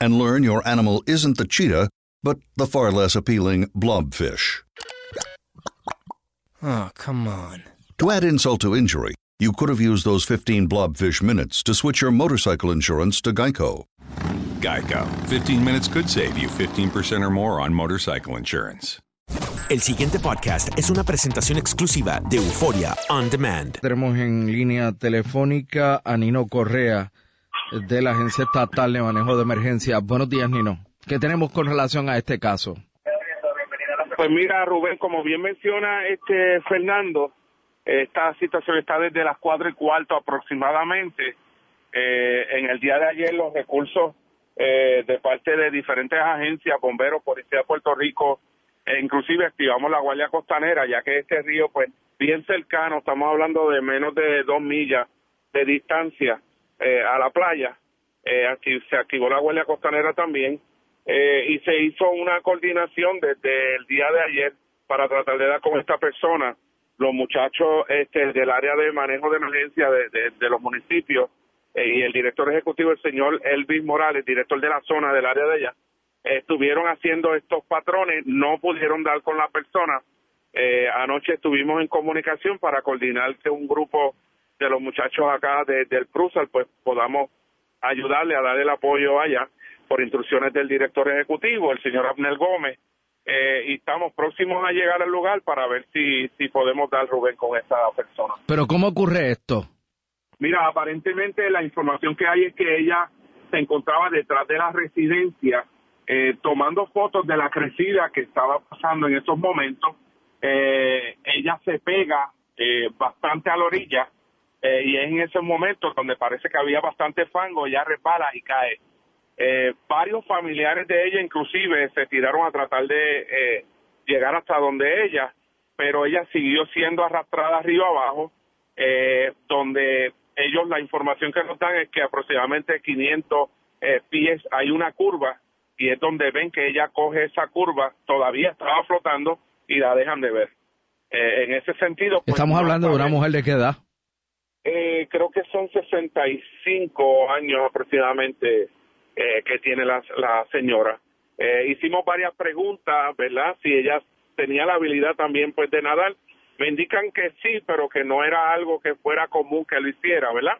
And learn your animal isn't the cheetah, but the far less appealing blobfish. Oh, come on. To add insult to injury, you could have used those 15 blobfish minutes to switch your motorcycle insurance to Geico. Geico. 15 minutes could save you 15% or more on motorcycle insurance. El siguiente podcast es una presentación exclusiva de Euforia On Demand. Tenemos en línea telefónica a Nino Correa de la Agencia Estatal de Manejo de Emergencia. Buenos días, Nino. ¿Qué tenemos con relación a este caso? Pues mira, Rubén, como bien menciona este Fernando, esta situación está desde las cuatro y cuarto aproximadamente. Eh, en el día de ayer los recursos eh, de parte de diferentes agencias, bomberos, policía de Puerto Rico, e inclusive activamos la Guardia Costanera, ya que este río, pues, bien cercano, estamos hablando de menos de dos millas de distancia eh, a la playa. Eh, aquí se activó la Guardia Costanera también eh, y se hizo una coordinación desde el día de ayer para tratar de dar con esta persona. Los muchachos este, del área de manejo de emergencia de, de- los municipios eh, y el director ejecutivo, el señor Elvis Morales, director de la zona del área de allá, estuvieron haciendo estos patrones, no pudieron dar con la persona. Eh, anoche estuvimos en comunicación para coordinar que un grupo de los muchachos acá de- del Prusal, pues podamos ayudarle a dar el apoyo allá por instrucciones del director ejecutivo, el señor Abner Gómez, eh, y estamos próximos a llegar al lugar para ver si, si podemos dar Rubén con esta persona. Pero ¿cómo ocurre esto? Mira, aparentemente la información que hay es que ella se encontraba detrás de la residencia eh, tomando fotos de la crecida que estaba pasando en esos momentos. Eh, ella se pega eh, bastante a la orilla eh, y es en esos momentos donde parece que había bastante fango, ella repara y cae. Eh, varios familiares de ella inclusive se tiraron a tratar de eh, llegar hasta donde ella, pero ella siguió siendo arrastrada arriba abajo, eh, donde ellos la información que nos dan es que aproximadamente 500 eh, pies hay una curva y es donde ven que ella coge esa curva, todavía estaba flotando y la dejan de ver. Eh, en ese sentido, pues, Estamos hablando de una mujer de qué edad. Creo que son 65 años aproximadamente eh, que tiene la, la señora. Eh, hicimos varias preguntas, ¿verdad? Si ella tenía la habilidad también pues de nadar. Me indican que sí, pero que no era algo que fuera común que lo hiciera, ¿verdad?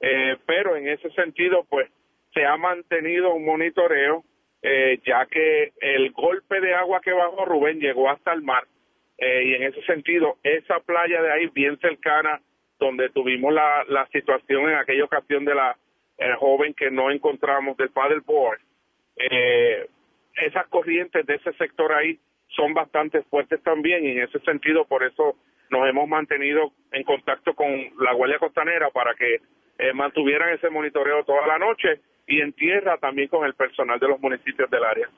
Eh, pero en ese sentido, pues se ha mantenido un monitoreo, eh, ya que el golpe de agua que bajó Rubén llegó hasta el mar. Y en ese sentido, esa playa de ahí, bien cercana, donde tuvimos la, la situación en aquella ocasión de la el joven que no encontramos del paddleboard, eh, esas corrientes de ese sector ahí son bastante fuertes también y en ese sentido por eso nos hemos mantenido en contacto con la Guardia Costanera para que eh, mantuvieran ese monitoreo toda la noche y en tierra también con el personal de los municipios del área.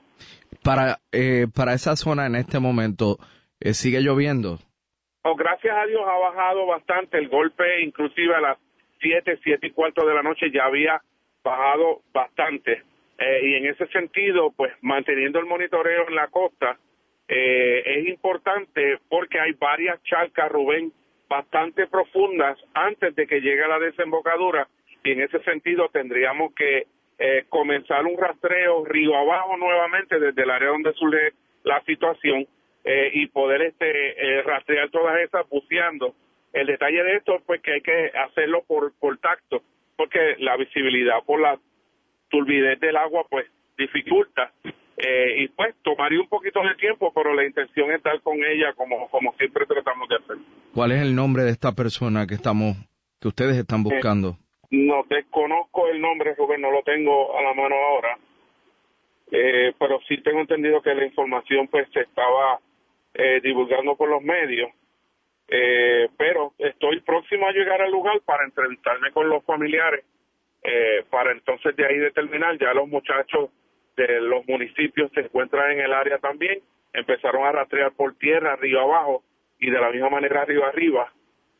Para, eh, para esa zona en este momento, eh, ¿sigue lloviendo? Oh, gracias a Dios ha bajado bastante el golpe, inclusive a las 7, 7 y cuarto de la noche ya había bajado bastante. Eh, y en ese sentido, pues manteniendo el monitoreo en la costa eh, es importante porque hay varias charcas, Rubén, bastante profundas antes de que llegue a la desembocadura y en ese sentido tendríamos que eh, comenzar un rastreo río abajo nuevamente desde el área donde surge la situación eh, y poder este rastrear todas esas buceando. El detalle de esto es pues que hay que hacerlo por, por tacto porque la visibilidad por la turbidez del agua pues dificulta eh, y pues tomaría un poquito de tiempo, pero la intención es estar con ella como, como siempre tratamos de hacer. ¿Cuál es el nombre de esta persona que estamos, que ustedes están eh, buscando? no desconozco el nombre, Rubén, no lo tengo a la mano ahora, eh, pero sí tengo entendido que la información pues se estaba divulgando por los medios. pero estoy próximo a llegar al lugar para entrevistarme con los familiares eh, para entonces de ahí determinar, ya los muchachos de los municipios se encuentran en el área también, empezaron a rastrear por tierra, arriba abajo y de la misma manera arriba arriba.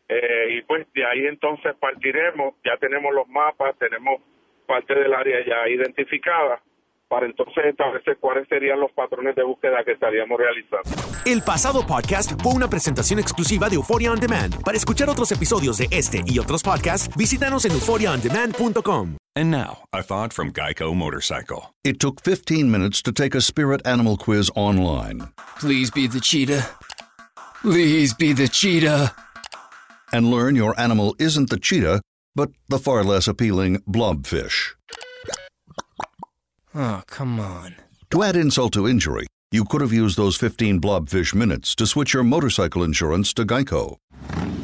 Eh, y pues de ahí entonces partiremos, ya tenemos los mapas, tenemos parte del área ya identificada para entonces establecer cuáles serían los patrones de búsqueda que estaríamos realizando. El pasado podcast fue una presentación exclusiva de Euphoria On Demand. Para escuchar otros episodios de este y otros podcasts, visítanos en euphoriaondemand.com. And now, a thought from Geico Motorcycle. It took 15 minutes to take a spirit animal quiz online. Please be the cheetah. Please be the cheetah. And learn your animal isn't the cheetah, but the far less appealing blobfish. Oh, come on. To add insult to injury, you could have used those 15 blobfish minutes to switch your motorcycle insurance to Geico.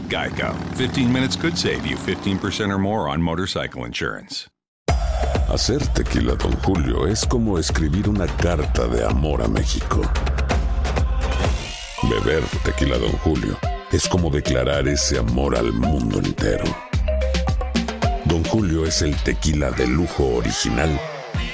Geico. 15 minutes could save you 15% or more on motorcycle insurance. Hacer tequila, Don Julio, es como escribir una carta de amor a México. Beber tequila, Don Julio, es como declarar ese amor al mundo entero. Don Julio es el tequila de lujo original